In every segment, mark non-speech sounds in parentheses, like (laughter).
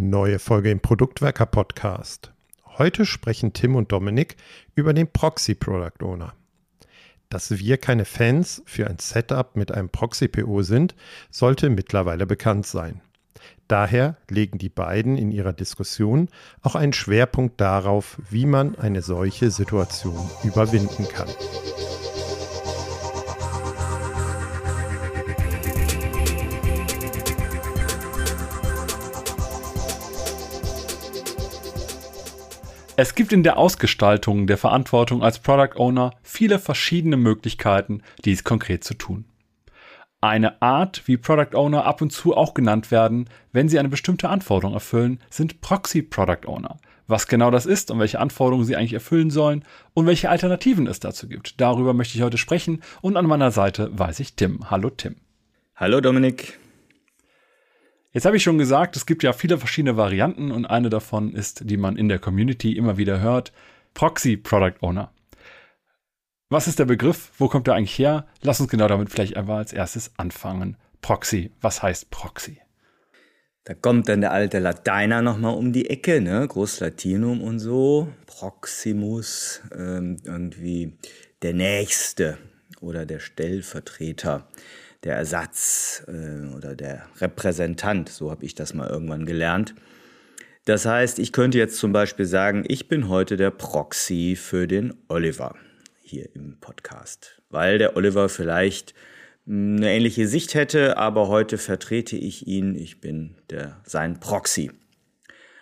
Neue Folge im Produktwerker Podcast. Heute sprechen Tim und Dominik über den Proxy Product Owner. Dass wir keine Fans für ein Setup mit einem Proxy PO sind, sollte mittlerweile bekannt sein. Daher legen die beiden in ihrer Diskussion auch einen Schwerpunkt darauf, wie man eine solche Situation überwinden kann. Es gibt in der Ausgestaltung der Verantwortung als Product Owner viele verschiedene Möglichkeiten, dies konkret zu tun. Eine Art, wie Product Owner ab und zu auch genannt werden, wenn sie eine bestimmte Anforderung erfüllen, sind Proxy Product Owner. Was genau das ist und welche Anforderungen sie eigentlich erfüllen sollen und welche Alternativen es dazu gibt. Darüber möchte ich heute sprechen und an meiner Seite weiß ich Tim. Hallo Tim. Hallo Dominik. Jetzt habe ich schon gesagt, es gibt ja viele verschiedene Varianten und eine davon ist, die man in der Community immer wieder hört, Proxy Product Owner. Was ist der Begriff? Wo kommt er eigentlich her? Lass uns genau damit vielleicht einfach als erstes anfangen. Proxy. Was heißt Proxy? Da kommt dann der alte Lateiner nochmal um die Ecke, ne? Großlatinum und so. Proximus, ähm, irgendwie der Nächste oder der Stellvertreter der Ersatz äh, oder der Repräsentant, so habe ich das mal irgendwann gelernt. Das heißt, ich könnte jetzt zum Beispiel sagen, ich bin heute der Proxy für den Oliver hier im Podcast, weil der Oliver vielleicht hm, eine ähnliche Sicht hätte, aber heute vertrete ich ihn, ich bin der, sein Proxy.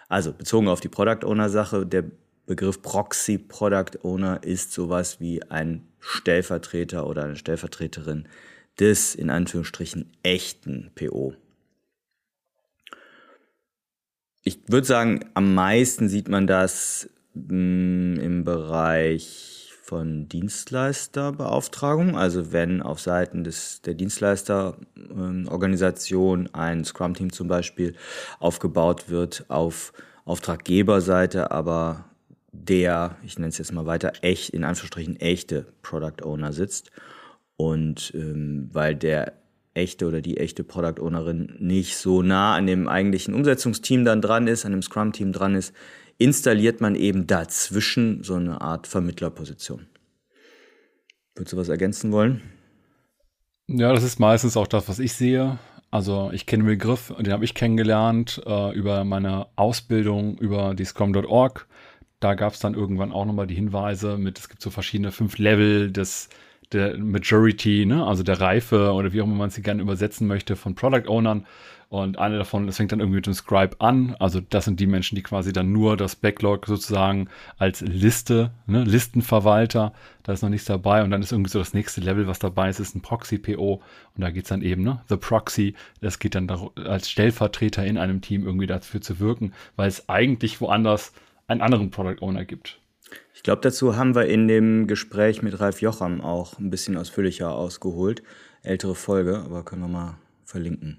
Also bezogen auf die Product Owner Sache, der Begriff Proxy Product Owner ist sowas wie ein Stellvertreter oder eine Stellvertreterin des in Anführungsstrichen echten PO. Ich würde sagen, am meisten sieht man das mh, hm, im Bereich von Dienstleisterbeauftragung, also wenn auf Seiten des, der Dienstleisterorganisation äh, ein Scrum-Team zum Beispiel aufgebaut wird auf Auftraggeberseite, aber der, ich nenne es jetzt mal weiter, echt, in Anführungsstrichen echte Product Owner sitzt und ähm, weil der echte oder die echte Product Ownerin nicht so nah an dem eigentlichen Umsetzungsteam dann dran ist, an dem Scrum-Team dran ist, installiert man eben dazwischen so eine Art Vermittlerposition. Würdest du was ergänzen wollen? Ja, das ist meistens auch das, was ich sehe. Also ich kenne den Begriff, den habe ich kennengelernt äh, über meine Ausbildung über die Scrum.org. Da gab es dann irgendwann auch nochmal die Hinweise mit, es gibt so verschiedene fünf Level des der Majority, ne, also der Reife oder wie auch immer man sie gerne übersetzen möchte von Product Ownern. Und eine davon, das fängt dann irgendwie mit dem Scribe an. Also das sind die Menschen, die quasi dann nur das Backlog sozusagen als Liste, ne, Listenverwalter, da ist noch nichts dabei. Und dann ist irgendwie so das nächste Level, was dabei ist, ist ein Proxy-PO. Und da geht's dann eben, ne, The Proxy, das geht dann als Stellvertreter in einem Team irgendwie dafür zu wirken, weil es eigentlich woanders einen anderen Product Owner gibt. Ich glaube, dazu haben wir in dem Gespräch mit Ralf Jocham auch ein bisschen ausführlicher ausgeholt. Ältere Folge, aber können wir mal verlinken.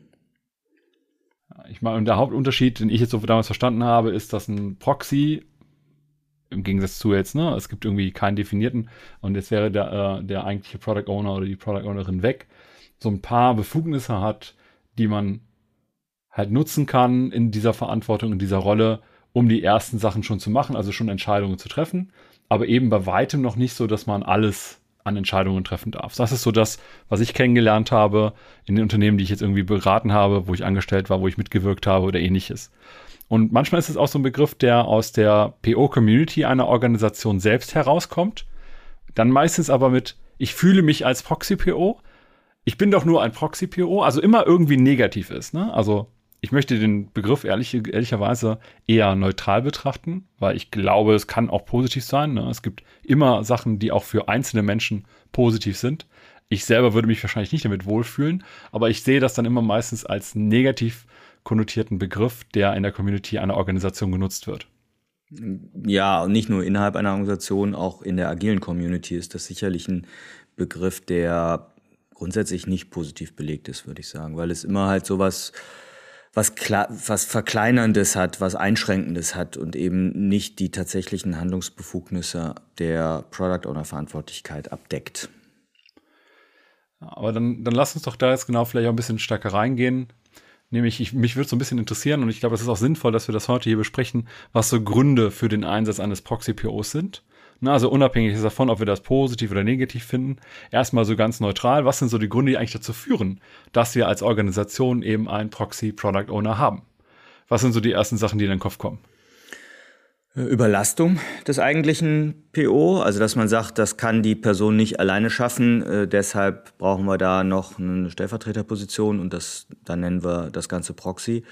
Ich meine, der Hauptunterschied, den ich jetzt so damals verstanden habe, ist, dass ein Proxy im Gegensatz zu jetzt, ne, es gibt irgendwie keinen definierten und jetzt wäre der, äh, der eigentliche Product Owner oder die Product Ownerin weg, so ein paar Befugnisse hat, die man halt nutzen kann in dieser Verantwortung, in dieser Rolle, um die ersten Sachen schon zu machen, also schon Entscheidungen zu treffen, aber eben bei weitem noch nicht so, dass man alles an Entscheidungen treffen darf. Das ist so das, was ich kennengelernt habe in den Unternehmen, die ich jetzt irgendwie beraten habe, wo ich angestellt war, wo ich mitgewirkt habe oder ähnliches. Und manchmal ist es auch so ein Begriff, der aus der PO-Community einer Organisation selbst herauskommt. Dann meistens aber mit, ich fühle mich als Proxy-PO. Ich bin doch nur ein Proxy-PO, also immer irgendwie negativ ist. Ne? Also ich möchte den Begriff ehrlich, ehrlicherweise eher neutral betrachten, weil ich glaube, es kann auch positiv sein. Ne? Es gibt immer Sachen, die auch für einzelne Menschen positiv sind. Ich selber würde mich wahrscheinlich nicht damit wohlfühlen, aber ich sehe das dann immer meistens als negativ konnotierten Begriff, der in der Community einer Organisation genutzt wird. Ja, nicht nur innerhalb einer Organisation, auch in der agilen Community ist das sicherlich ein Begriff, der grundsätzlich nicht positiv belegt ist, würde ich sagen, weil es immer halt sowas was, was Verkleinerndes hat, was Einschränkendes hat und eben nicht die tatsächlichen Handlungsbefugnisse der Product Owner Verantwortlichkeit abdeckt. Aber dann, dann lass uns doch da jetzt genau vielleicht auch ein bisschen stärker reingehen. Nämlich, ich, mich würde so ein bisschen interessieren und ich glaube, es ist auch sinnvoll, dass wir das heute hier besprechen, was so Gründe für den Einsatz eines Proxy-POs sind. Na, also unabhängig davon, ob wir das positiv oder negativ finden, erstmal so ganz neutral, was sind so die Gründe, die eigentlich dazu führen, dass wir als Organisation eben einen Proxy-Product Owner haben? Was sind so die ersten Sachen, die in den Kopf kommen? Überlastung des eigentlichen PO, also dass man sagt, das kann die Person nicht alleine schaffen, äh, deshalb brauchen wir da noch eine Stellvertreterposition und das, dann nennen wir das Ganze Proxy.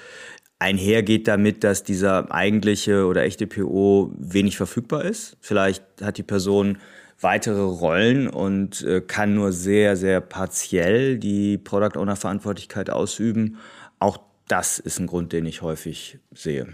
Einher geht damit, dass dieser eigentliche oder echte PO wenig verfügbar ist. Vielleicht hat die Person weitere Rollen und äh, kann nur sehr, sehr partiell die Product Owner Verantwortlichkeit ausüben. Auch das ist ein Grund, den ich häufig sehe.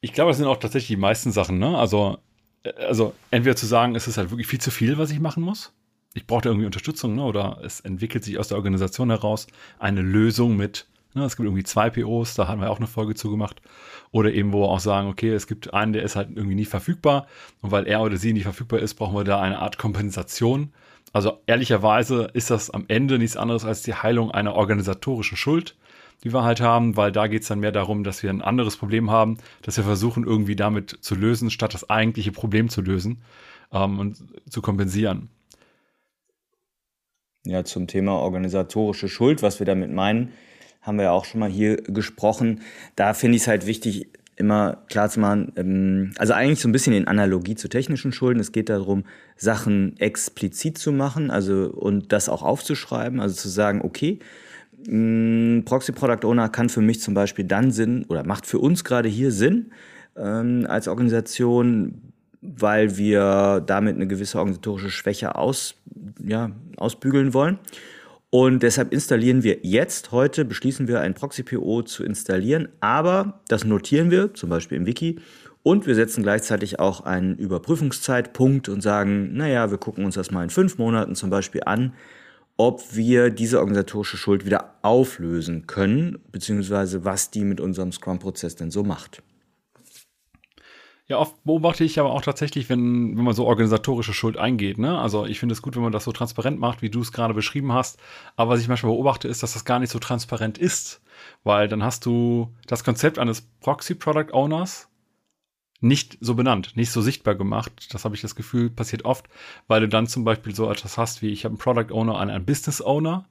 Ich glaube, das sind auch tatsächlich die meisten Sachen, ne? Also, äh, also entweder zu sagen, es ist halt wirklich viel zu viel, was ich machen muss. Ich brauche da irgendwie Unterstützung, ne? Oder es entwickelt sich aus der Organisation heraus eine Lösung mit, ne? Es gibt irgendwie zwei POs, da haben wir auch eine Folge zugemacht. Oder eben, wo wir auch sagen, okay, es gibt einen, der ist halt irgendwie nie verfügbar. Und weil er oder sie nicht verfügbar ist, brauchen wir da eine Art Kompensation. Also ehrlicherweise ist das am Ende nichts anderes als die Heilung einer organisatorischen Schuld die wir halt haben, weil da geht es dann mehr darum, dass wir ein anderes Problem haben, dass wir versuchen, irgendwie damit zu lösen, statt das eigentliche Problem zu lösen ähm, und zu kompensieren. Ja, zum Thema organisatorische Schuld, was wir damit meinen, haben wir ja auch schon mal hier gesprochen. Da finde ich es halt wichtig, immer klar zu machen, ähm, also eigentlich so ein bisschen in Analogie zu technischen Schulden. Es geht darum, Sachen explizit zu machen, also und das auch aufzuschreiben, also zu sagen, okay, Mm, Proxy Product Owner kann für mich zum Beispiel dann Sinn oder macht für uns gerade hier Sinn ähm, als Organisation, weil wir damit eine gewisse organisatorische Schwäche aus, ja, ausbügeln wollen. Und deshalb installieren wir jetzt, heute beschließen wir ein Proxy-PO zu installieren, aber das notieren wir, zum Beispiel im Wiki, und wir setzen gleichzeitig auch einen Überprüfungszeitpunkt und sagen, naja, wir gucken uns das mal in fünf Monaten zum Beispiel an, ob wir diese organisatorische Schuld wieder auflösen können, beziehungsweise was die mit unserem Scrum-Prozess denn so macht. Ja, oft beobachte ich aber auch tatsächlich, wenn, wenn man so organisatorische Schuld eingeht. Ne? Also ich finde es gut, wenn man das so transparent macht, wie du es gerade beschrieben hast. Aber was ich manchmal beobachte, ist, dass das gar nicht so transparent ist. Weil dann hast du das Konzept eines Proxy Product Owners nicht so benannt, nicht so sichtbar gemacht. Das habe ich das Gefühl, passiert oft, weil du dann zum Beispiel so etwas hast wie, ich habe einen Product Owner und einen Business Owner.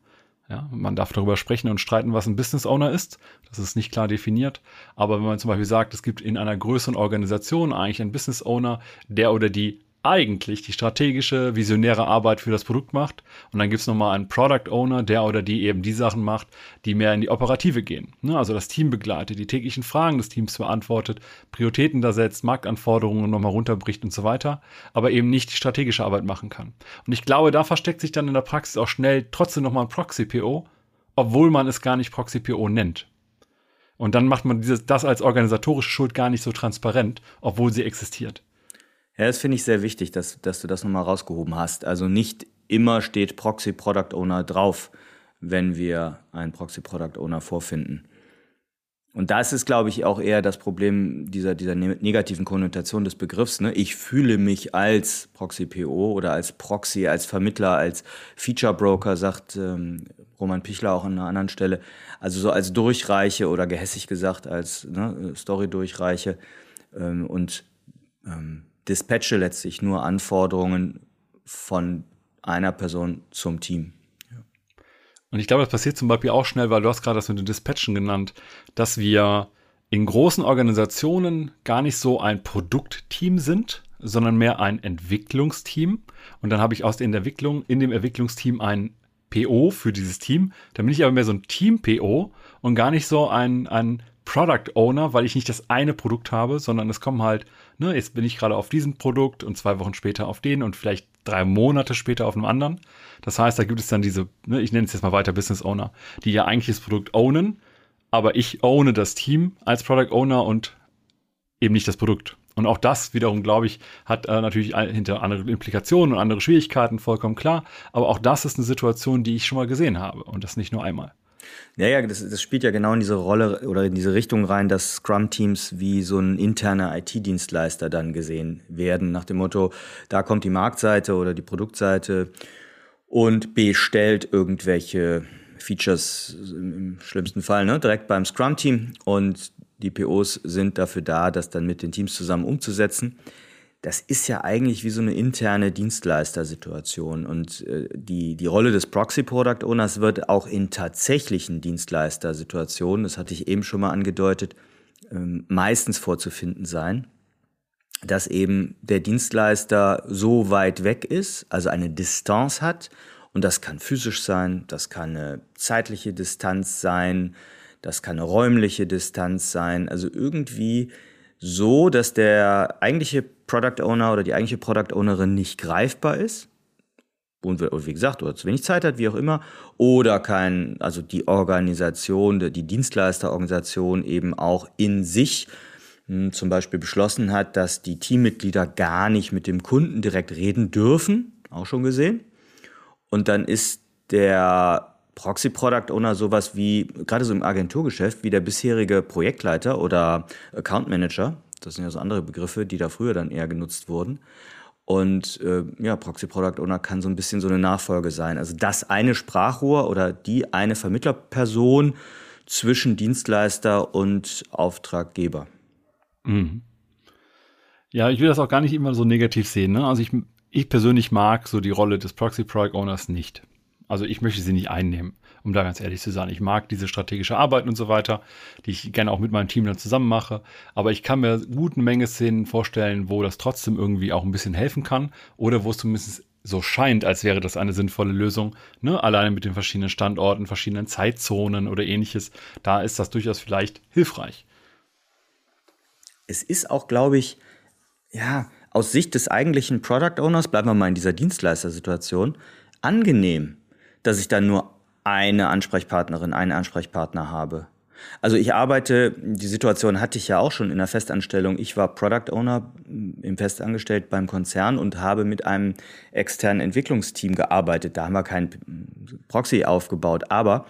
Ja, man darf darüber sprechen und streiten, was ein Business Owner ist. Das ist nicht klar definiert. Aber wenn man zum Beispiel sagt, es gibt in einer größeren Organisation eigentlich einen Business Owner, der oder die eigentlich die strategische, visionäre Arbeit für das Produkt macht. Und dann gibt's nochmal einen Product Owner, der oder die eben die Sachen macht, die mehr in die Operative gehen. Ne? Also das Team begleitet, die täglichen Fragen des Teams beantwortet, Prioritäten da setzt, Marktanforderungen nochmal runterbricht und so weiter, aber eben nicht die strategische Arbeit machen kann. Und ich glaube, da versteckt sich dann in der Praxis auch schnell trotzdem nochmal ein Proxy-PO, obwohl man es gar nicht Proxy-PO nennt. Und dann macht man dieses, das als organisatorische Schuld gar nicht so transparent, obwohl sie existiert. Ja, das finde ich sehr wichtig, dass, dass du das nochmal rausgehoben hast. Also nicht immer steht Proxy Product Owner drauf, wenn wir einen Proxy Product Owner vorfinden. Und das ist, glaube ich, auch eher das Problem dieser, dieser ne-, negativen Konnotation des Begriffs. Ne? Ich fühle mich als Proxy-PO oder als Proxy, als Vermittler, als Feature-Broker, sagt ähm, Roman Pichler auch an einer anderen Stelle. Also so als Durchreiche oder gehässig gesagt als ne, Story-Durchreiche. Ähm, und ähm, dispatche letztlich nur Anforderungen von einer Person zum Team. Und ich glaube, das passiert zum Beispiel auch schnell, weil du hast gerade das mit den Dispatchen genannt, dass wir in großen Organisationen gar nicht so ein Produktteam sind, sondern mehr ein Entwicklungsteam. Und dann habe ich aus der Entwicklung in dem Entwicklungsteam ein PO für dieses Team. Dann bin ich aber mehr so ein Team-PO und gar nicht so ein, ein Product Owner, weil ich nicht das eine Produkt habe, sondern es kommen halt, ne, jetzt bin ich gerade auf diesem Produkt und zwei Wochen später auf den und vielleicht drei Monate später auf einem anderen. Das heißt, da gibt es dann diese, ne, ich nenne es jetzt mal weiter Business Owner, die ja eigentlich das Produkt ownen, aber ich owne das Team als Product Owner und eben nicht das Produkt. Und auch das wiederum, glaube ich, hat äh, natürlich hinter andere Implikationen und andere Schwierigkeiten, vollkommen klar. Aber auch das ist eine Situation, die ich schon mal gesehen habe und das nicht nur einmal. Ja, ja, das, das spielt ja genau in diese Rolle oder in diese Richtung rein, dass Scrum-Teams wie so ein interner IT-Dienstleister dann gesehen werden, nach dem Motto, da kommt die Marktseite oder die Produktseite und bestellt irgendwelche Features im schlimmsten Fall ne, direkt beim Scrum-Team und die POs sind dafür da, das dann mit den Teams zusammen umzusetzen. Das ist ja eigentlich wie so eine interne Dienstleistersituation und äh, die, die Rolle des Proxy Product Owners wird auch in tatsächlichen Dienstleistersituationen, das hatte ich eben schon mal angedeutet, ähm, meistens vorzufinden sein dass eben der Dienstleister so weit weg ist, also eine Distanz hat. Und das kann physisch sein, das kann eine zeitliche Distanz sein, das kann eine räumliche Distanz sein. Also irgendwie so, dass der eigentliche Product Owner oder die eigentliche Product Ownerin nicht greifbar ist. Und wie gesagt, oder zu wenig Zeit hat, wie auch immer, oder kein, also die Organisation, die Dienstleisterorganisation eben auch in sich hm, zum Beispiel beschlossen hat, dass die Teammitglieder gar nicht mit dem Kunden direkt reden dürfen, auch schon gesehen. Und dann ist der Proxy Product Owner sowas wie, gerade so im Agenturgeschäft, wie der bisherige Projektleiter oder Account Manager. Das sind ja so andere Begriffe, die da früher dann eher genutzt wurden. Und äh, ja, Proxy Product Owner kann so ein bisschen so eine Nachfolge sein. Also das eine Sprachrohr oder die eine Vermittlerperson zwischen Dienstleister und Auftraggeber. Mhm. Ja, ich will das auch gar nicht immer so negativ sehen. Ne? Also ich, ich persönlich mag so die Rolle des Proxy Product Owners nicht. Also ich möchte sie nicht einnehmen, um da ganz ehrlich zu sein. Ich mag diese strategische Arbeit und so weiter, die ich gerne auch mit meinem Team dann zusammen mache. Aber ich kann mir gut eine Menge Szenen vorstellen, wo das trotzdem irgendwie auch ein bisschen helfen kann oder wo es zumindest so scheint, als wäre das eine sinnvolle Lösung. Ne? Alleine mit den verschiedenen Standorten, verschiedenen Zeitzonen oder ähnliches. Da ist das durchaus vielleicht hilfreich es ist auch, glaube ich, ja, aus Sicht des eigentlichen Product Owners, bleiben wir mal in dieser Dienstleistersituation, angenehm, dass ich dann nur eine Ansprechpartnerin, einen Ansprechpartner habe. Also ich arbeite, die Situation hatte ich ja auch schon in der Festanstellung. Ich war Product Owner im Festangestellt beim Konzern und habe mit einem externen Entwicklungsteam gearbeitet. Da haben wir kein Proxy aufgebaut, aber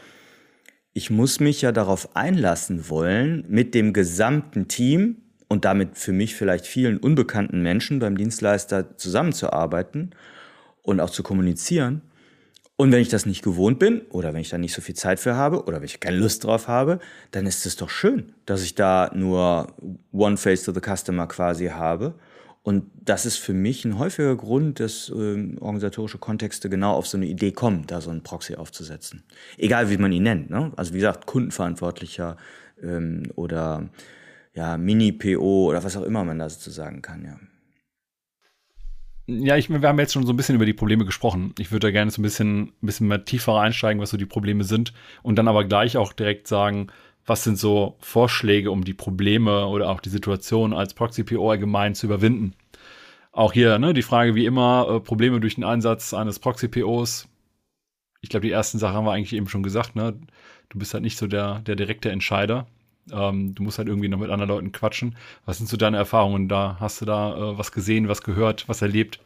ich muss mich ja darauf einlassen wollen, mit dem gesamten Team und damit für mich vielleicht vielen unbekannten Menschen beim Dienstleister zusammenzuarbeiten und auch zu kommunizieren. Und wenn ich das nicht gewohnt bin oder wenn ich da nicht so viel Zeit für habe oder wenn ich keine Lust drauf habe, dann ist es doch schön, dass ich da nur One Face to the Customer quasi habe. Und das ist für mich ein häufiger Grund, dass äh, organisatorische Kontexte genau auf so eine Idee kommen, da so einen Proxy aufzusetzen. Egal wie man ihn nennt. Ne? Also wie gesagt, Kundenverantwortlicher ähm, oder ja, Mini-PO oder was auch immer man da sozusagen kann, ja. Ja, ich, wir haben jetzt schon so ein bisschen über die Probleme gesprochen. Ich würde da gerne so ein bisschen, ein bisschen mehr tiefer einsteigen, was so die Probleme sind und dann aber gleich auch direkt sagen, was sind so Vorschläge, um die Probleme oder auch die Situation als Proxy-PO allgemein zu überwinden. Auch hier, ne, die Frage wie immer, äh, Probleme durch den Einsatz eines Proxy-POs. Ich glaube, die ersten Sachen haben wir eigentlich eben schon gesagt, ne? Du bist halt nicht so der, der direkte Entscheider. Ähm, du musst halt irgendwie noch mit anderen Leuten quatschen. Was sind so deine Erfahrungen da? Hast du da äh, was gesehen, was gehört, was erlebt?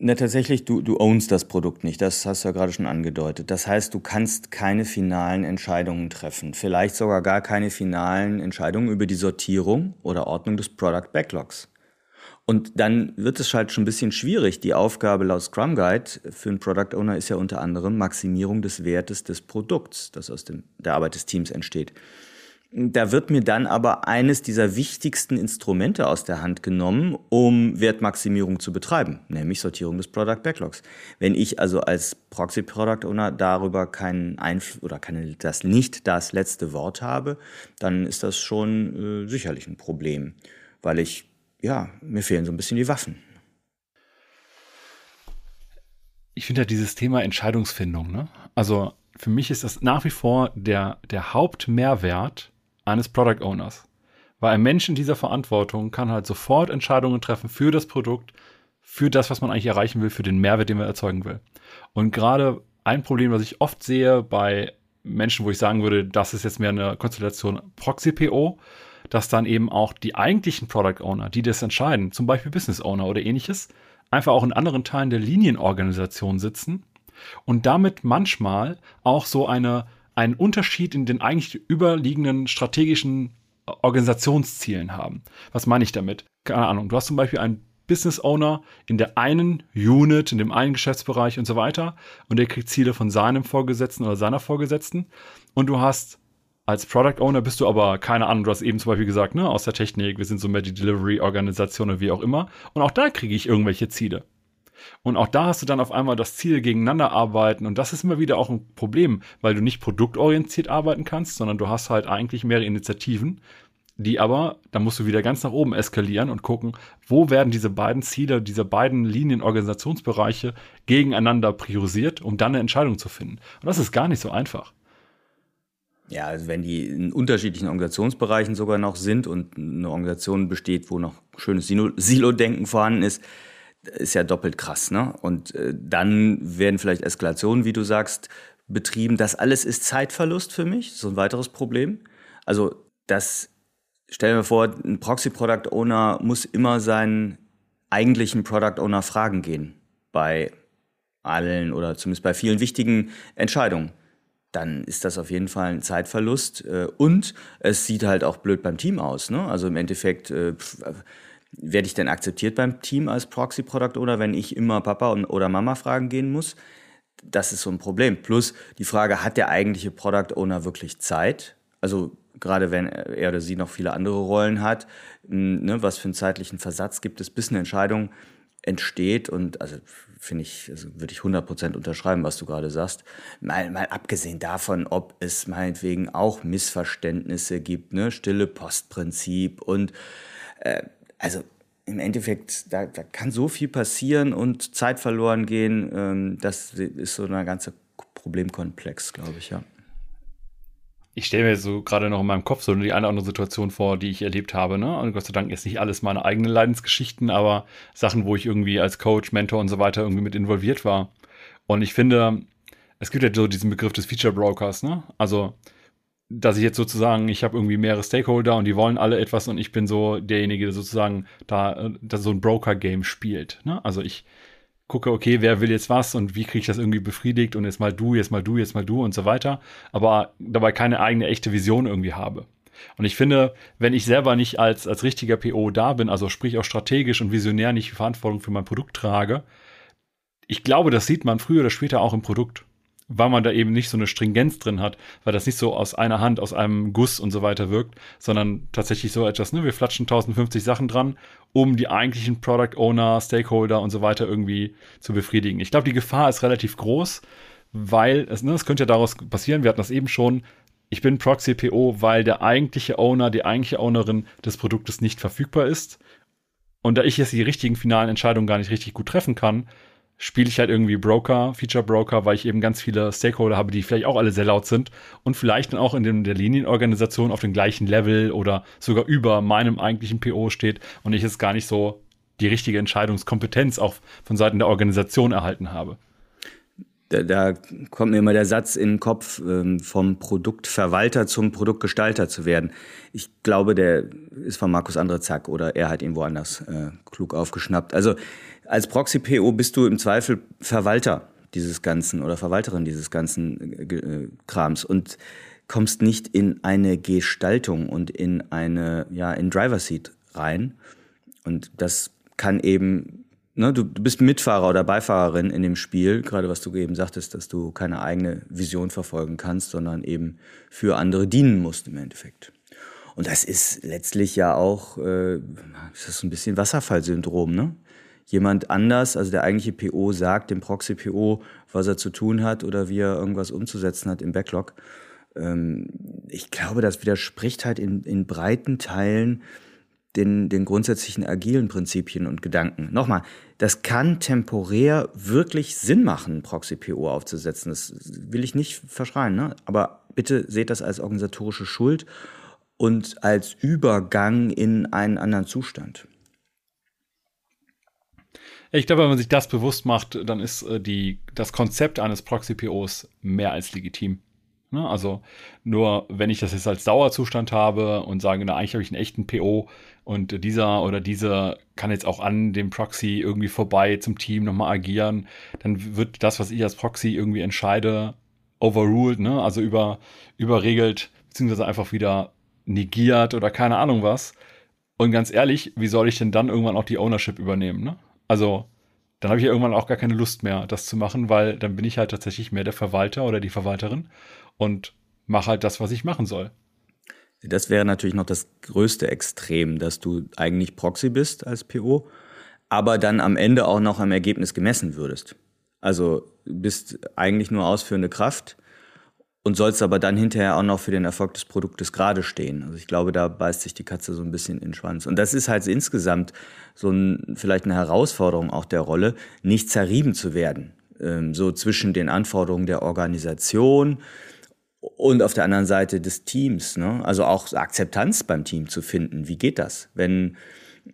Na, tatsächlich, du, du ownst das Produkt nicht. Das hast du ja gerade schon angedeutet. Das heißt, du kannst keine finalen Entscheidungen treffen. Vielleicht sogar gar keine finalen Entscheidungen über die Sortierung oder Ordnung des Product Backlogs. Und dann wird es halt schon ein bisschen schwierig. Die Aufgabe laut Scrum Guide für einen Product Owner ist ja unter anderem Maximierung des Wertes des Produkts, das aus dem, der Arbeit des Teams entsteht. Da wird mir dann aber eines dieser wichtigsten Instrumente aus der Hand genommen, um Wertmaximierung zu betreiben, nämlich Sortierung des Product Backlogs. Wenn ich also als Proxy Product Owner darüber keinen Einfluss oder keine, das nicht das letzte Wort habe, dann ist das schon äh, sicherlich ein Problem, weil ich, ja, mir fehlen so ein bisschen die Waffen. Ich finde ja dieses Thema Entscheidungsfindung, ne? Also für mich ist das nach wie vor der, der Hauptmehrwert eines Product Owners. Weil ein Mensch in dieser Verantwortung kann halt sofort Entscheidungen treffen für das Produkt, für das, was man eigentlich erreichen will, für den Mehrwert, den man erzeugen will. Und gerade ein Problem, was ich oft sehe bei Menschen, wo ich sagen würde, das ist jetzt mehr eine Konstellation Proxy-PO, dass dann eben auch die eigentlichen Product Owner, die das entscheiden, zum Beispiel Business Owner oder ähnliches, einfach auch in anderen Teilen der Linienorganisation sitzen und damit manchmal auch so eine einen Unterschied in den eigentlich überliegenden strategischen Organisationszielen haben. Was meine ich damit? Keine Ahnung. Du hast zum Beispiel ein Business Owner in der einen Unit, in dem einen Geschäftsbereich und so weiter. Und der kriegt Ziele von seinem Vorgesetzten oder seiner Vorgesetzten. Und du hast als Product Owner bist du aber, keine Ahnung, du hast eben zum Beispiel gesagt, ne, aus der Technik, wir sind so mehr die Delivery-Organisation oder wie auch immer. Und auch da kriege ich irgendwelche Ziele. Und auch da hast du dann auf einmal das Ziel gegeneinander arbeiten. Und das ist immer wieder auch ein Problem, weil du nicht produktorientiert arbeiten kannst, sondern du hast halt eigentlich mehrere Initiativen, die aber, da musst du wieder ganz nach oben eskalieren und gucken, wo werden diese beiden Ziele, diese beiden Linien-Organisationsbereiche gegeneinander priorisiert, um dann eine Entscheidung zu finden. Und das ist gar nicht so einfach. Ja, also wenn die in unterschiedlichen Organisationsbereichen sogar noch sind und eine Organisation besteht, wo noch schönes Silo-Denken vorhanden ist, ist ja doppelt krass, ne? Und äh, dann werden vielleicht Eskalationen, wie du sagst, betrieben. Das alles ist Zeitverlust für mich, so ein weiteres Problem. Also das, stell mir vor, ein Proxy-Product Owner muss immer seinen eigentlichen Product Owner fragen gehen bei allen oder zumindest bei vielen wichtigen Entscheidungen dann ist das auf jeden Fall ein Zeitverlust. Äh, und es sieht halt auch blöd beim Team aus. Ne? Also im Endeffekt äh, werde ich denn akzeptiert beim Team als Proxy-Product oder wenn ich immer Papa oder Mama fragen gehen muss? Das ist so ein Problem. Plus die Frage, hat der eigentliche Product Owner wirklich Zeit? Also gerade wenn er oder sie noch viele andere Rollen hat, ne, was für einen zeitlichen Versatz gibt es, bis eine Entscheidung entsteht und also finde ich, also würde ich 100% unterschreiben, was du gerade sagst. Mal, mal abgesehen davon, ob es meinetwegen auch Missverständnisse gibt, ne, stille Postprinzip und äh, also im Endeffekt, da, da kann so viel passieren und Zeit verloren gehen. Ähm, das ist so ein ganzer Problemkomplex, glaube ich, ja ich stelle mir so gerade noch in meinem Kopf so die eine oder andere Situation vor, die ich erlebt habe. Ne? Und Gott sei Dank ist nicht alles meine eigenen Leidensgeschichten, aber Sachen, wo ich irgendwie als Coach, Mentor und so weiter irgendwie mit involviert war. Und ich finde, es gibt ja so diesen Begriff des Feature Brokers, ne? Also, dass ich jetzt sozusagen, ich habe irgendwie mehrere Stakeholder und die wollen alle etwas und ich bin so derjenige, der sozusagen da, äh, da so ein Broker-Game spielt. Ne? Also ich gucke, okay, wer will jetzt was und wie kriege ich das irgendwie befriedigt und jetzt mal du, jetzt mal du, jetzt mal du und so weiter, aber dabei keine eigene echte Vision irgendwie habe. Und ich finde, wenn ich selber nicht als, als richtiger PO da bin, also sprich auch strategisch und visionär nicht Verantwortung für mein Produkt trage, ich glaube, das sieht man früher oder später auch im Produkt weil man da eben nicht so eine Stringenz drin hat, weil das nicht so aus einer Hand, aus einem Guss und so weiter wirkt, sondern tatsächlich so etwas, ne, wir flatschen 1050 Sachen dran, um die eigentlichen Product Owner, Stakeholder und so weiter irgendwie zu befriedigen. Ich glaube, die Gefahr ist relativ groß, weil es, ne, es könnte ja daraus passieren, wir hatten das eben schon, ich bin Proxy PO, weil der eigentliche Owner, die eigentliche Ownerin des Produktes nicht verfügbar ist. Und da ich jetzt die richtigen finalen Entscheidungen gar nicht richtig gut treffen kann, spiele ich halt irgendwie Broker, Feature Broker, weil ich eben ganz viele Stakeholder habe, die vielleicht auch alle sehr laut sind und vielleicht dann auch in dem, der Linienorganisation auf dem gleichen Level oder sogar über meinem eigentlichen PO steht und ich jetzt gar nicht so die richtige Entscheidungskompetenz auch von Seiten der Organisation erhalten habe. Da, da kommt mir immer der Satz in den Kopf, ähm, vom Produktverwalter zum Produktgestalter zu werden. Ich glaube, der ist von Markus Andrezak oder er hat ihn woanders äh, klug aufgeschnappt. Also als Proxy-PO bist du im Zweifel Verwalter dieses Ganzen oder Verwalterin dieses ganzen äh, äh, Krams und kommst nicht in eine Gestaltung und in eine, ja, in Driver Seat rein. Und das kann eben, ne, du, du bist Mitfahrer oder Beifahrerin in dem Spiel, gerade was du eben sagtest, dass du keine eigene Vision verfolgen kannst, sondern eben für andere dienen musst im Endeffekt. Und das ist letztlich ja auch, äh, das ist ein bisschen Wasserfallsyndrom, ne? Jemand anders, also der eigentliche PO, sagt dem Proxy-PO, was er zu tun hat oder wie er irgendwas umzusetzen hat im Backlog. Ähm, ich glaube, das widerspricht halt in, in breiten Teilen den, den grundsätzlichen agilen Prinzipien und Gedanken. Nochmal, das kann temporär wirklich Sinn machen, Proxy-PO aufzusetzen. Das will ich nicht verschreien, ne? aber bitte seht das als organisatorische Schuld und als Übergang in einen anderen Zustand. Ich glaube, wenn man sich das bewusst macht, dann ist äh, die, das Konzept eines Proxy-POs mehr als legitim. Ne? Also nur wenn ich das jetzt als Dauerzustand habe und sage, na, eigentlich habe ich einen echten PO und dieser oder diese kann jetzt auch an dem Proxy irgendwie vorbei zum Team nochmal agieren, dann wird das, was ich als Proxy irgendwie entscheide, overruled, ne? also über, überregelt, beziehungsweise einfach wieder negiert oder keine Ahnung was. Und ganz ehrlich, wie soll ich denn dann irgendwann auch die Ownership übernehmen? Ne? Also, dann habe ich irgendwann auch gar keine Lust mehr, das zu machen, weil dann bin ich halt tatsächlich mehr der Verwalter oder die Verwalterin und mache halt das, was ich machen soll. Das wäre natürlich noch das größte Extrem, dass du eigentlich Proxy bist als PO, aber dann am Ende auch noch am Ergebnis gemessen würdest. Also bist eigentlich nur ausführende Kraft und sollst aber dann hinterher auch noch für den Erfolg des Produktes gerade stehen. Also ich glaube, da beißt sich die Katze so ein bisschen in den Schwanz. Und das ist halt insgesamt so ein, vielleicht eine Herausforderung auch der Rolle, nicht zerrieben zu werden. Ähm, so zwischen den Anforderungen der Organisation, und auf der anderen Seite des Teams, ne? also auch Akzeptanz beim Team zu finden. Wie geht das, wenn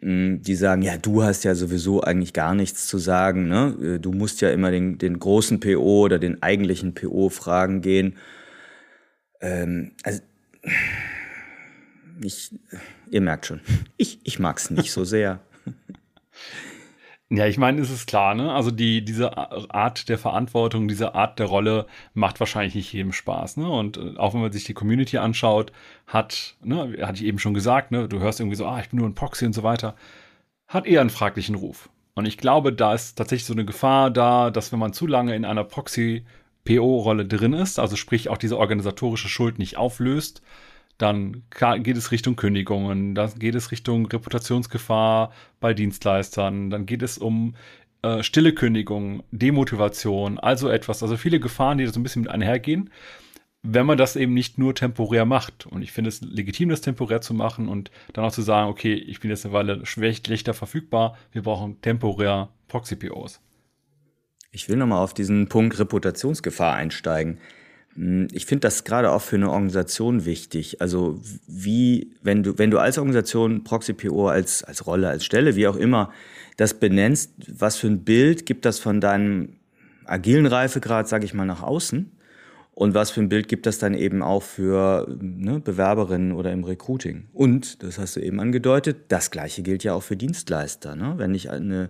hm, die sagen, ja, du hast ja sowieso eigentlich gar nichts zu sagen, ne? Äh, du musst ja immer den, den großen PO oder den eigentlichen PO fragen gehen. Ähm, also, ich, ihr merkt schon, ich, ich mag es nicht so sehr. Ja, ich meine, es ist klar, ne? Also die, diese Art der Verantwortung, diese Art der Rolle macht wahrscheinlich nicht jedem Spaß, ne? Und äh, auch wenn man sich die Community anschaut, hat, ne, hatte ich eben schon gesagt, ne, du hörst irgendwie so, ah, ich bin nur ein Proxy und so weiter, hat eher einen fraglichen Ruf. Und ich glaube, da ist tatsächlich so eine Gefahr da, dass wenn man zu lange in einer Proxy-PO-Rolle drin ist, also sprich auch diese organisatorische Schuld nicht auflöst, dann geht es Richtung Kündigungen, dann geht es Richtung Reputationsgefahr bei Dienstleistern, dann geht es um äh, stille Kündigung, Demotivation, also etwas, also viele Gefahren, die da so ein bisschen mit einhergehen, wenn man das eben nicht nur temporär macht. Und ich finde es legitim, das temporär zu machen und dann auch zu sagen, okay, ich bin jetzt eine Weile schlechter verfügbar, wir brauchen temporär Proxy-POs. Ich will nochmal auf diesen Punkt Reputationsgefahr einsteigen. Hm, ich finde das gerade auch für eine Organisation wichtig. Also wie, wenn du, wenn du als Organisation Proxy-PO als, als Rolle, als Stelle, wie auch immer, das benennst, was für ein Bild gibt das von deinem agilen Reifegrad, sage ich mal, nach außen? Und was für ein Bild gibt das dann eben auch für ne, Bewerberinnen oder im Recruiting? Und, das hast du eben angedeutet, das Gleiche gilt ja auch für Dienstleister. Ne? Wenn ich eine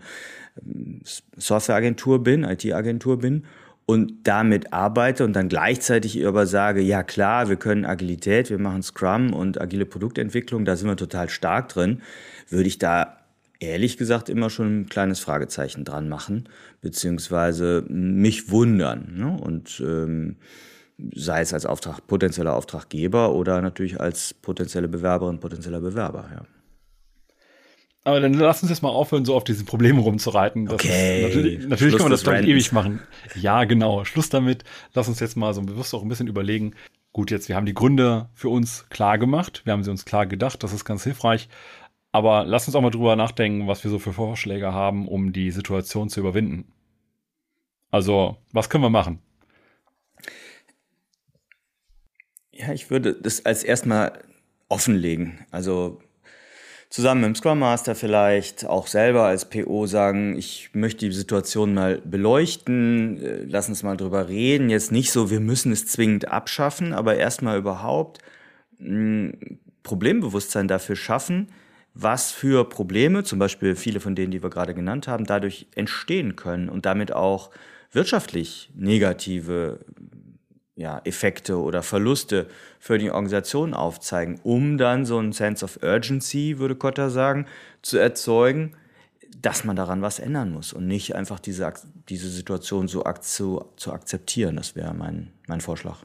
Softwareagentur bin, IT-Agentur bin und damit arbeite und dann gleichzeitig aber sage, ja klar, wir können Agilität, wir machen Scrum und agile Produktentwicklung, da sind wir total stark drin, würde ich da ehrlich gesagt immer schon ein kleines Fragezeichen dran machen, beziehungsweise mich wundern. Ne? Und ähm, sei es als Auftrag, potenzieller Auftraggeber oder natürlich als potenzielle Bewerberin, potenzieller Bewerber. Ja. Aber dann lass uns jetzt mal aufhören, so auf diesen Problemen rumzureiten. Das okay. Natürlich, natürlich kann man das dann ewig machen. Ja, genau. Schluss damit. Lass uns jetzt mal so bewusst auch ein bisschen überlegen. Gut, jetzt, wir haben die Gründe für uns klar gemacht. Wir haben sie uns klar gedacht. Das ist ganz hilfreich. Aber lass uns auch mal drüber nachdenken, was wir so für Vorschläge haben, um die Situation zu überwinden. Also, was können wir machen? Ja, ich würde das als erstmal offenlegen. Also zusammen mit dem Scrum Master vielleicht auch selber als PO sagen, ich möchte die Situation mal beleuchten, äh, lass uns mal drüber reden. Jetzt nicht so, wir müssen es zwingend abschaffen, aber erstmal überhaupt mh, hm, Problembewusstsein dafür schaffen, was für Probleme, zum Beispiel viele von denen, die wir gerade genannt haben, dadurch entstehen können und damit auch wirtschaftlich negative ja, Effekte oder Verluste für die Organisation aufzeigen, um dann so ein Sense of Urgency, würde Kotter sagen, zu erzeugen, dass man daran was ändern muss und nicht einfach diese, diese Situation so zu, zu akzeptieren. Das wäre mein, mein Vorschlag.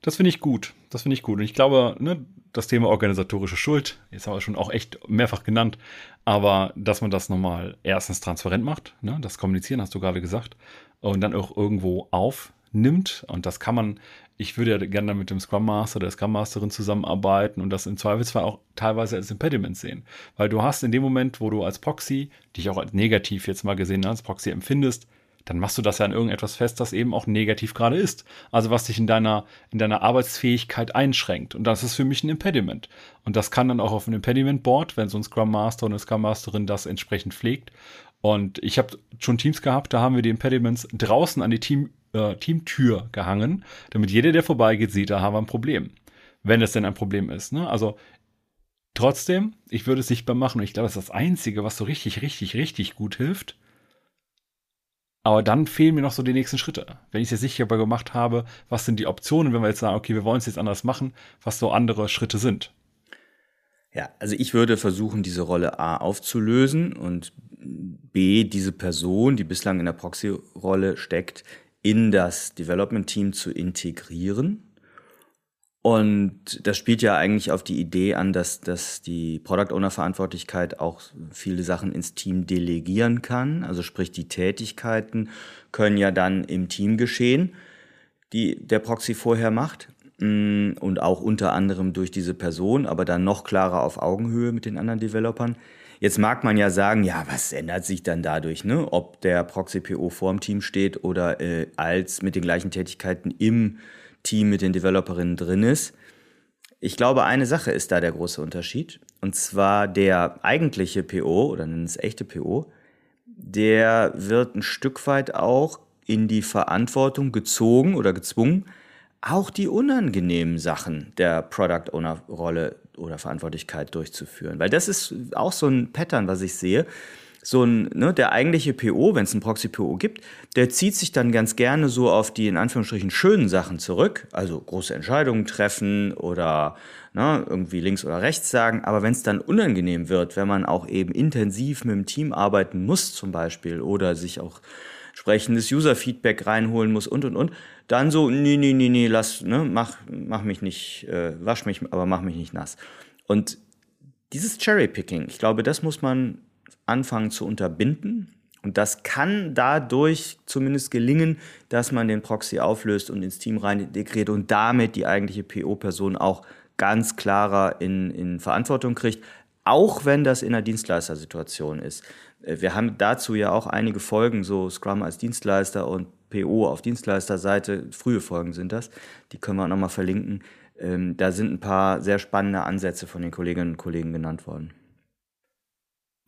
Das finde ich gut. Das finde ich gut. Und ich glaube, ne, das Thema organisatorische Schuld, jetzt haben wir schon auch echt mehrfach genannt, aber dass man das nochmal erstens transparent macht, ne, das Kommunizieren hast du gerade gesagt, und dann auch irgendwo auf nimmt. Und das kann man, ich würde ja gerne mit dem Scrum Master oder der Scrum Masterin zusammenarbeiten und das im Zweifelsfall auch teilweise als Impediment sehen. Weil du hast in dem Moment, wo du als Proxy, dich auch als negativ jetzt mal gesehen als Proxy empfindest, dann machst du das ja an irgendetwas fest, das eben auch negativ gerade ist. Also was dich in deiner, in deiner Arbeitsfähigkeit einschränkt. Und das ist für mich ein Impediment. Und das kann dann auch auf ein Impediment Board, wenn so ein Scrum Master oder eine Scrum Masterin das entsprechend pflegt. Und ich habe schon Teams gehabt, da haben wir die Impediments draußen an die Team äh, Teamtür gehangen, damit jeder, der vorbeigeht, sieht, da haben wir ein Problem. Wenn es denn ein Problem ist. Ne? Also trotzdem, ich würde es sichtbar machen und ich glaube, das ist das Einzige, was so richtig, richtig, richtig gut hilft. Aber dann fehlen mir noch so die nächsten Schritte. Wenn ich es jetzt sichtbar gemacht habe, was sind die Optionen, wenn wir jetzt sagen, okay, wir wollen es jetzt anders machen, was so andere Schritte sind. Ja, also ich würde versuchen, diese Rolle A aufzulösen und B, diese Person, die bislang in der Proxy-Rolle steckt, in das Development-Team zu integrieren. Und das spielt ja eigentlich auf die Idee an, dass, dass die Product Owner Verantwortlichkeit auch viele Sachen ins Team delegieren kann. Also sprich, die Tätigkeiten können ja dann im Team geschehen, die der Proxy vorher macht. Mm, und auch unter anderem durch diese Person, aber dann noch klarer auf Augenhöhe mit den anderen Developern. Jetzt mag man ja sagen, ja, was ändert sich dann dadurch, ne? ob der Proxy-PO vorm Team steht oder äh, als mit den gleichen Tätigkeiten im Team mit den Developerinnen drin ist. Ich glaube, eine Sache ist da der große Unterschied. Und zwar der eigentliche PO oder nennen es echte PO, der wird ein Stück weit auch in die Verantwortung gezogen oder gezwungen, auch die unangenehmen Sachen der Product Owner Rolle oder Verantwortlichkeit durchzuführen. Weil das ist auch so ein Pattern, was ich sehe. So ein, ne, der eigentliche PO, wenn es ein Proxy-PO gibt, der zieht sich dann ganz gerne so auf die in Anführungsstrichen schönen Sachen zurück, also große Entscheidungen treffen oder ne, irgendwie links oder rechts sagen. Aber wenn es dann unangenehm wird, wenn man auch eben intensiv mit dem Team arbeiten muss zum Beispiel oder sich auch entsprechendes User-Feedback reinholen muss und und und, dann so, nee, nee, nee, nee, lass, ne, mach, mach mich nicht, äh, wasch mich, aber mach mich nicht nass. Und dieses Cherry-Picking, ich glaube, das muss man anfangen zu unterbinden. Und das kann dadurch zumindest gelingen, dass man den Proxy auflöst und ins Team rein integriert und damit die eigentliche PO-Person auch ganz klarer in, in Verantwortung kriegt, auch wenn das in einer Dienstleistersituation ist. Äh, wir haben dazu ja auch einige Folgen, so Scrum als Dienstleister und PO auf Dienstleisterseite, frühe Folgen sind das, die können wir auch nochmal verlinken. Ähm, da sind ein paar sehr spannende Ansätze von den Kolleginnen und Kollegen genannt worden.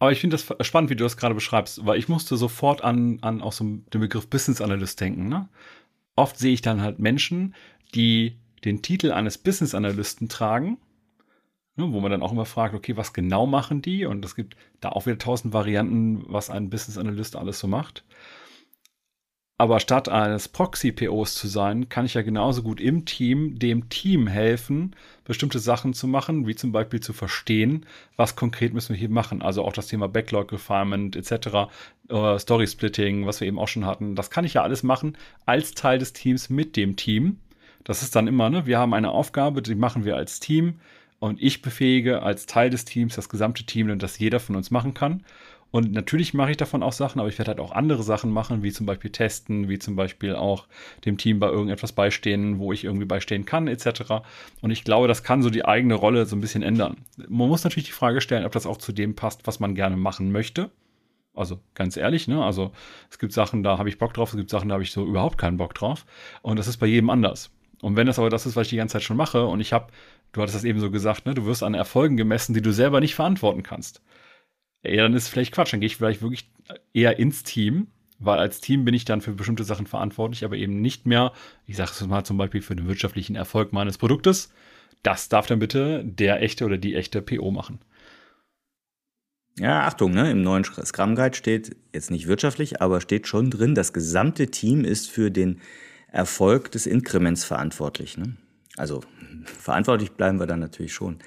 Aber ich finde das spannend, wie du das gerade beschreibst, weil ich musste sofort an, an auch so den Begriff Business Analyst denken. Ne? Oft sehe ich dann halt Menschen, die den Titel eines Business Analysten tragen, ne, wo man dann auch immer fragt, okay, was genau machen die? Und es gibt da auch wieder tausend Varianten, was ein Business Analyst alles so macht. Aber statt eines Proxy-POs zu sein, kann ich ja genauso gut im Team dem Team helfen, bestimmte Sachen zu machen, wie zum Beispiel zu verstehen, was konkret müssen wir hier machen. Also auch das Thema Backlog Refinement etc., äh, Story Splitting, was wir eben auch schon hatten. Das kann ich ja alles machen als Teil des Teams mit dem Team. Das ist dann immer, ne, wir haben eine Aufgabe, die machen wir als Team und ich befähige als Teil des Teams das gesamte Team und das jeder von uns machen kann. Und natürlich mache ich davon auch Sachen, aber ich werde halt auch andere Sachen machen, wie zum Beispiel testen, wie zum Beispiel auch dem Team bei irgendetwas beistehen, wo ich irgendwie beistehen kann, etc. Und ich glaube, das kann so die eigene Rolle so ein bisschen ändern. Man muss natürlich die Frage stellen, ob das auch zu dem passt, was man gerne machen möchte. Also ganz ehrlich, ne? Also es gibt Sachen, da habe ich Bock drauf, es gibt Sachen, da habe ich so überhaupt keinen Bock drauf. Und das ist bei jedem anders. Und wenn das aber das ist, was ich die ganze Zeit schon mache, und ich habe, du hattest das eben so gesagt, ne, du wirst an Erfolgen gemessen, die du selber nicht verantworten kannst ja, dann ist vielleicht Quatsch. Dann gehe ich vielleicht wirklich eher ins Team, weil als Team bin ich dann für bestimmte Sachen verantwortlich, aber eben nicht mehr, ich sage es mal zum Beispiel für den wirtschaftlichen Erfolg meines Produktes. Das darf dann bitte der echte oder die echte PO machen. Ja, Achtung, ne? im neuen Scrum Guide steht jetzt nicht wirtschaftlich, aber steht schon drin, das gesamte Team ist für den Erfolg des Inkrements verantwortlich. Ne? Also verantwortlich bleiben wir dann natürlich schon.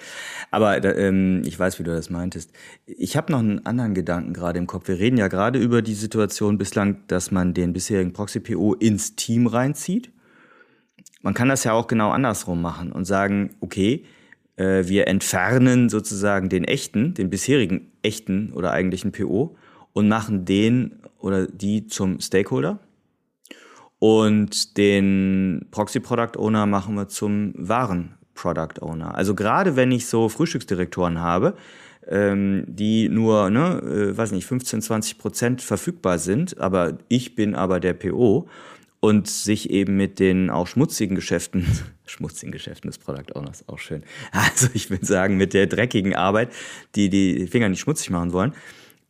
Aber ähm, ich weiß, wie du das meintest. Ich habe noch einen anderen Gedanken gerade im Kopf. Wir reden ja gerade über die Situation bislang, dass man den bisherigen Proxy-PO ins Team reinzieht. Man kann das ja auch genau andersrum machen und sagen, okay, äh, wir entfernen sozusagen den echten, den bisherigen echten oder eigentlichen PO und machen den oder die zum Stakeholder und den Proxy Product Owner machen wir zum wahren Product Owner. Also gerade wenn ich so Frühstücksdirektoren habe, ähm, die nur, ne, äh, weiß nicht, 15, 20 Prozent verfügbar sind, aber ich bin aber der PO und sich eben mit den auch schmutzigen Geschäften, (laughs) schmutzigen Geschäften des Product Owners, auch schön. (laughs) Also ich will sagen, mit der dreckigen Arbeit, die die Finger nicht schmutzig machen wollen,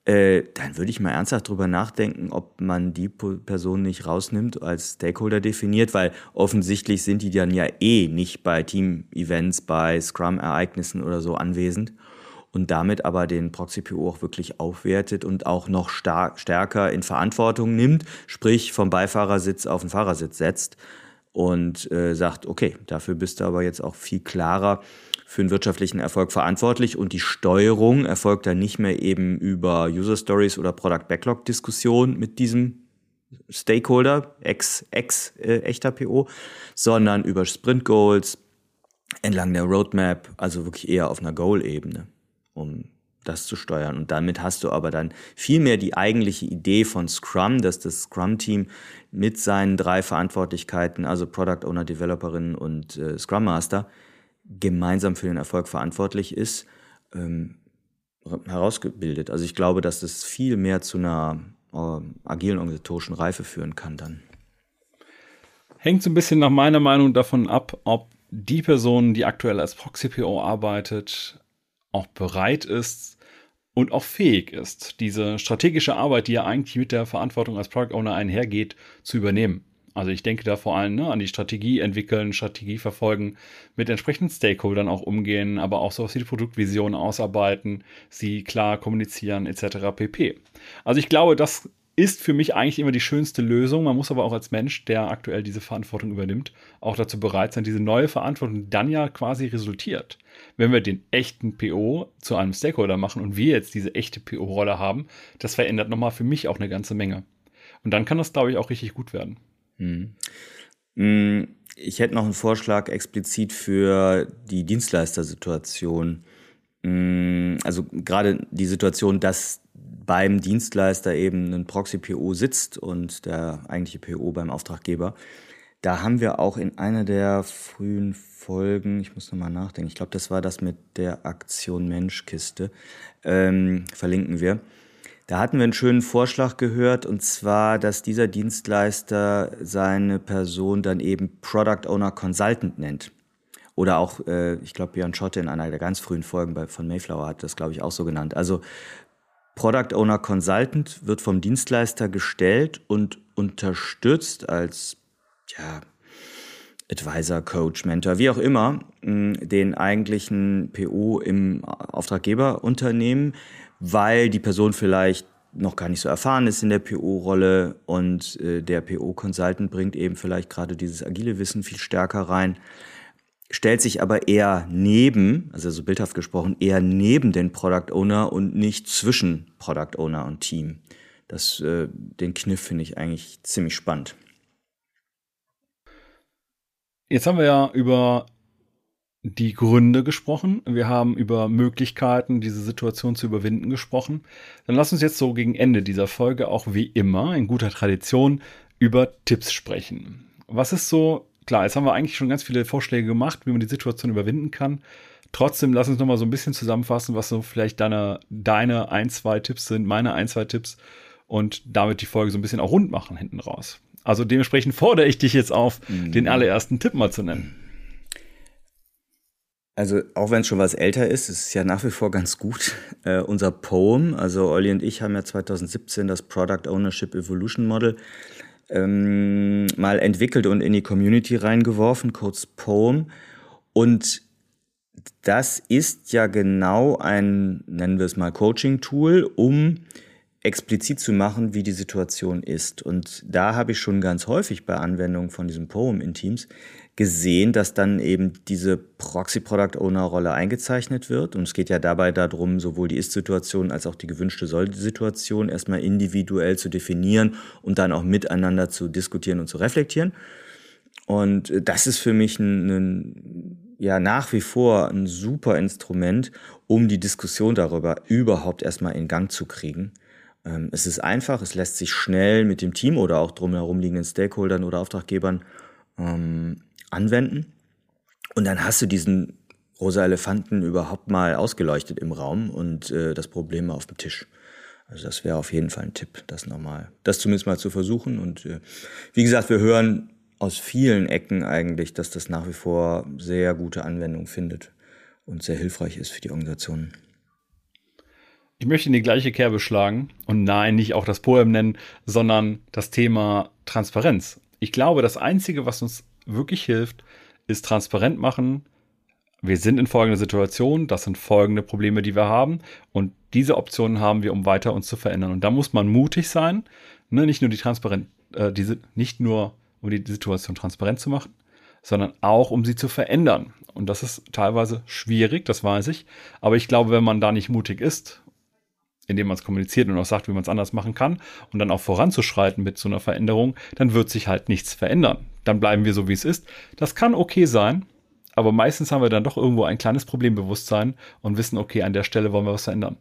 äh, dann würde ich mal ernsthaft drüber nachdenken, ob man die Person nicht rausnimmt, als Stakeholder definiert, weil offensichtlich sind die dann ja eh nicht bei Team-Events, bei Scrum-Ereignissen oder so anwesend und damit aber den Proxy-PO auch wirklich aufwertet und auch noch star stärker in Verantwortung nimmt, sprich vom Beifahrersitz auf den Fahrersitz setzt und äh, sagt, okay, dafür bist du aber jetzt auch viel klarer für den wirtschaftlichen Erfolg verantwortlich und die Steuerung erfolgt dann nicht mehr eben über User Stories oder Product Backlog Diskussion mit diesem Stakeholder, ex, ex äh, echter PO, sondern über Sprint Goals entlang der Roadmap, also wirklich eher auf einer Goal-Ebene, um das zu steuern. Und damit hast du aber dann viel mehr die eigentliche Idee von Scrum, dass das Scrum-Team mit seinen drei Verantwortlichkeiten, also Product Owner, Developerin und äh, Scrum Master, gemeinsam für den Erfolg verantwortlich ist, ähm, herausgebildet. Also ich glaube, dass das viel mehr zu einer äh, agilen organisatorischen Reife führen kann dann. Hängt so ein bisschen nach meiner Meinung davon ab, ob die Person, die aktuell als Proxy-PO arbeitet, auch bereit ist und auch fähig ist, diese strategische Arbeit, die ja eigentlich mit der Verantwortung als Product Owner einhergeht, zu übernehmen. Also ich denke da vor allem ne, an die Strategie entwickeln, Strategie verfolgen, mit entsprechenden Stakeholdern auch umgehen, aber auch so wie die Produktvision ausarbeiten, sie klar kommunizieren etc. pp. Also ich glaube, das ist für mich eigentlich immer die schönste Lösung. Man muss aber auch als Mensch, der aktuell diese Verantwortung übernimmt, auch dazu bereit sein, diese neue Verantwortung, dann ja quasi resultiert. Wenn wir den echten PO zu einem Stakeholder machen und wir jetzt diese echte PO-Rolle haben, das verändert nochmal für mich auch eine ganze Menge. Und dann kann das, glaube ich, auch richtig gut werden. Hm. hm. Ich hätte noch einen Vorschlag explizit für die Dienstleistersituation. Hm, also gerade die Situation, dass beim Dienstleister eben ein Proxy-PO sitzt und der eigentliche PO beim Auftraggeber. Da haben wir auch in einer der frühen Folgen, ich muss nochmal nachdenken, ich glaube, das war das mit der Aktion Menschkiste, ähm, verlinken wir. Da hatten wir einen schönen Vorschlag gehört, und zwar, dass dieser Dienstleister seine Person dann eben Product Owner Consultant nennt. Oder auch, äh, ich glaube, Björn Schotte in einer der ganz frühen Folgen bei, von Mayflower hat das, glaube ich, auch so genannt. Also Product Owner Consultant wird vom Dienstleister gestellt und unterstützt als ja, Advisor, Coach, Mentor, wie auch immer, den eigentlichen PO im Auftraggeberunternehmen, weil die Person vielleicht noch gar nicht so erfahren ist in der PO-Rolle und äh, der PO-Consultant bringt eben vielleicht gerade dieses agile Wissen viel stärker rein stellt sich aber eher neben, also so bildhaft gesprochen, eher neben den Product Owner und nicht zwischen Product Owner und Team. Das, äh, den Kniff finde ich eigentlich ziemlich spannend. Jetzt haben wir ja über die Gründe gesprochen. Wir haben über Möglichkeiten, diese Situation zu überwinden gesprochen. Dann lass uns jetzt so gegen Ende dieser Folge auch wie immer in guter Tradition über Tipps sprechen. Was ist so klar, jetzt haben wir eigentlich schon ganz viele Vorschläge gemacht, wie man die Situation überwinden kann. Trotzdem, lass uns noch mal so ein bisschen zusammenfassen, was so vielleicht deine, deine ein, zwei Tipps sind, meine ein, zwei Tipps und damit die Folge so ein bisschen auch rund machen hinten raus. Also dementsprechend fordere ich dich jetzt auf, mhm. den allerersten Tipp mal zu nennen. Also auch wenn es schon was älter ist, ist es ja nach wie vor ganz gut. Äh, unser Poem, also Olli und ich haben ja 2017 das Product Ownership Evolution Model ähm, mal entwickelt und in die Community reingeworfen, kurz Poem. Und das ist ja genau ein, nennen wir es mal, Coaching-Tool, um explizit zu machen, wie die Situation ist. Und da habe ich schon ganz häufig bei Anwendungen von diesem Poem in Teams gesehen, dass dann eben diese Proxy-Product-Owner-Rolle eingezeichnet wird. Und es geht ja dabei darum, sowohl die Ist-Situation als auch die gewünschte Soll-Situation erstmal individuell zu definieren und dann auch miteinander zu diskutieren und zu reflektieren. Und das ist für mich ein, ein ja nach wie vor ein super Instrument, um die Diskussion darüber überhaupt erstmal in Gang zu kriegen. Ähm, es ist einfach, es lässt sich schnell mit dem Team oder auch drumherum liegenden Stakeholdern oder Auftraggebern ähm, anwenden. Und dann hast du diesen rosa Elefanten überhaupt mal ausgeleuchtet im Raum und äh, das Problem auf dem Tisch. Also das wäre auf jeden Fall ein Tipp, das nochmal, das zumindest mal zu versuchen. Und äh, wie gesagt, wir hören aus vielen Ecken eigentlich, dass das nach wie vor sehr gute Anwendung findet und sehr hilfreich ist für die Organisationen. Ich möchte in die gleiche Kerbe schlagen und nein, nicht auch das Poem nennen, sondern das Thema Transparenz. Ich glaube, das Einzige, was uns wirklich hilft, ist transparent machen. Wir sind in folgender Situation, das sind folgende Probleme, die wir haben und diese Optionen haben wir, um weiter uns zu verändern. Und da muss man mutig sein, ne? nicht nur die transparent, äh, diese, nicht nur um die Situation transparent zu machen, sondern auch, um sie zu verändern. Und das ist teilweise schwierig, das weiß ich. Aber ich glaube, wenn man da nicht mutig ist, indem man es kommuniziert und auch sagt, wie man es anders machen kann und dann auch voranzuschreiten mit so einer Veränderung, dann wird sich halt nichts verändern. Dann bleiben wir so, wie es ist. Das kann okay sein, aber meistens haben wir dann doch irgendwo ein kleines Problembewusstsein und wissen, okay, an der Stelle wollen wir was verändern.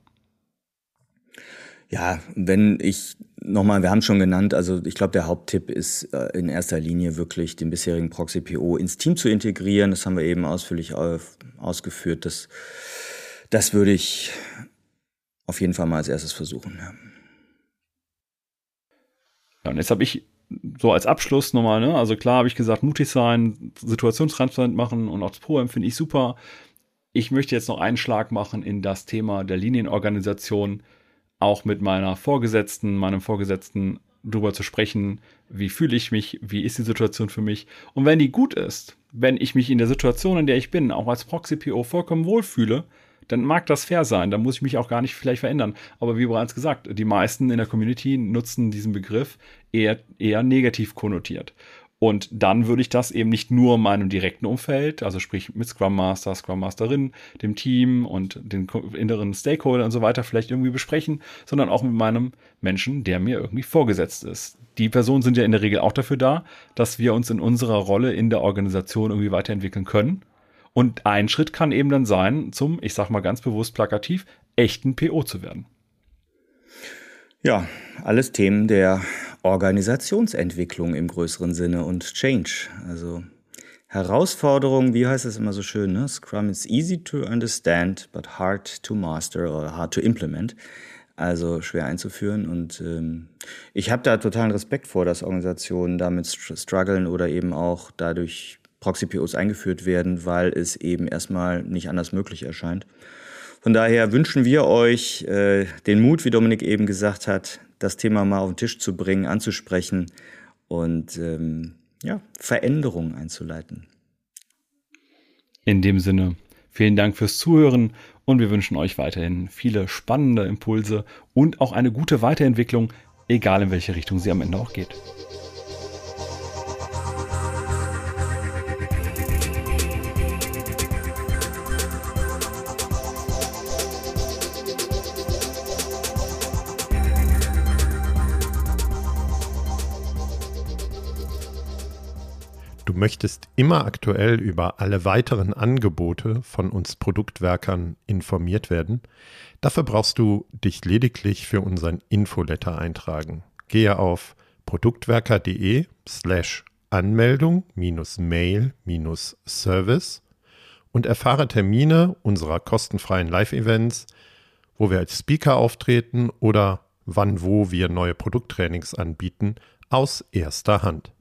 Ja, wenn ich nochmal, wir haben schon genannt, also ich glaube, der Haupttipp ist äh, in erster Linie wirklich den bisherigen Proxy PO ins Team zu integrieren. Das haben wir eben ausführlich ausgeführt. Das, das würde ich auf jeden Fall mal als erstes versuchen. Ja, ja und jetzt habe ich so als Abschluss nochmal, ne? also klar habe ich gesagt, mutig sein, situationstransparent machen und auch das Pro finde ich super. Ich möchte jetzt noch einen Schlag machen in das Thema der Linienorganisation, auch mit meiner Vorgesetzten, meinem Vorgesetzten drüber zu sprechen, wie fühle ich mich, wie ist die Situation für mich. Und wenn die gut ist, wenn ich mich in der Situation, in der ich bin, auch als Proxy-PO vollkommen wohlfühle, dann mag das fair sein, dann muss ich mich auch gar nicht vielleicht verändern. Aber wie bereits gesagt, die meisten in der Community nutzen diesen Begriff eher, eher negativ konnotiert. Und dann würde ich das eben nicht nur meinem direkten Umfeld, also sprich mit Scrum Master, Scrum Masterin, dem Team und den inneren Stakeholder und so weiter vielleicht irgendwie besprechen, sondern auch mit meinem Menschen, der mir irgendwie vorgesetzt ist. Die Personen sind ja in der Regel auch dafür da, dass wir uns in unserer Rolle in der Organisation irgendwie weiterentwickeln können. Und ein Schritt kann eben dann sein, zum, ich sag mal ganz bewusst plakativ, echten PO zu werden. Ja, alles Themen der Organisationsentwicklung im größeren Sinne und Change. Also Herausforderung, wie heißt es immer so schön, ne? Scrum is easy to understand, but hard to master or hard to implement. Also schwer einzuführen. Und ähm, ich habe da totalen Respekt vor, dass Organisationen damit strugglen oder eben auch dadurch Proxy-POs eingeführt werden, weil es eben erstmal nicht anders möglich erscheint. Von daher wünschen wir euch äh, den Mut, wie Dominik eben gesagt hat, das Thema mal auf den Tisch zu bringen, anzusprechen und ähm, ja, Veränderungen einzuleiten. In dem Sinne, vielen Dank fürs Zuhören und wir wünschen euch weiterhin viele spannende Impulse und auch eine gute Weiterentwicklung, egal in welche Richtung sie am Ende auch geht. Möchtest immer aktuell über alle weiteren Angebote von uns Produktwerkern informiert werden. Dafür brauchst du dich lediglich für unseren Infoletter eintragen. Gehe auf produktwerker.de slash Anmeldung Mail Service und erfahre Termine unserer kostenfreien Live-Events, wo wir als Speaker auftreten oder wann wo wir neue Produkttrainings anbieten, aus erster Hand.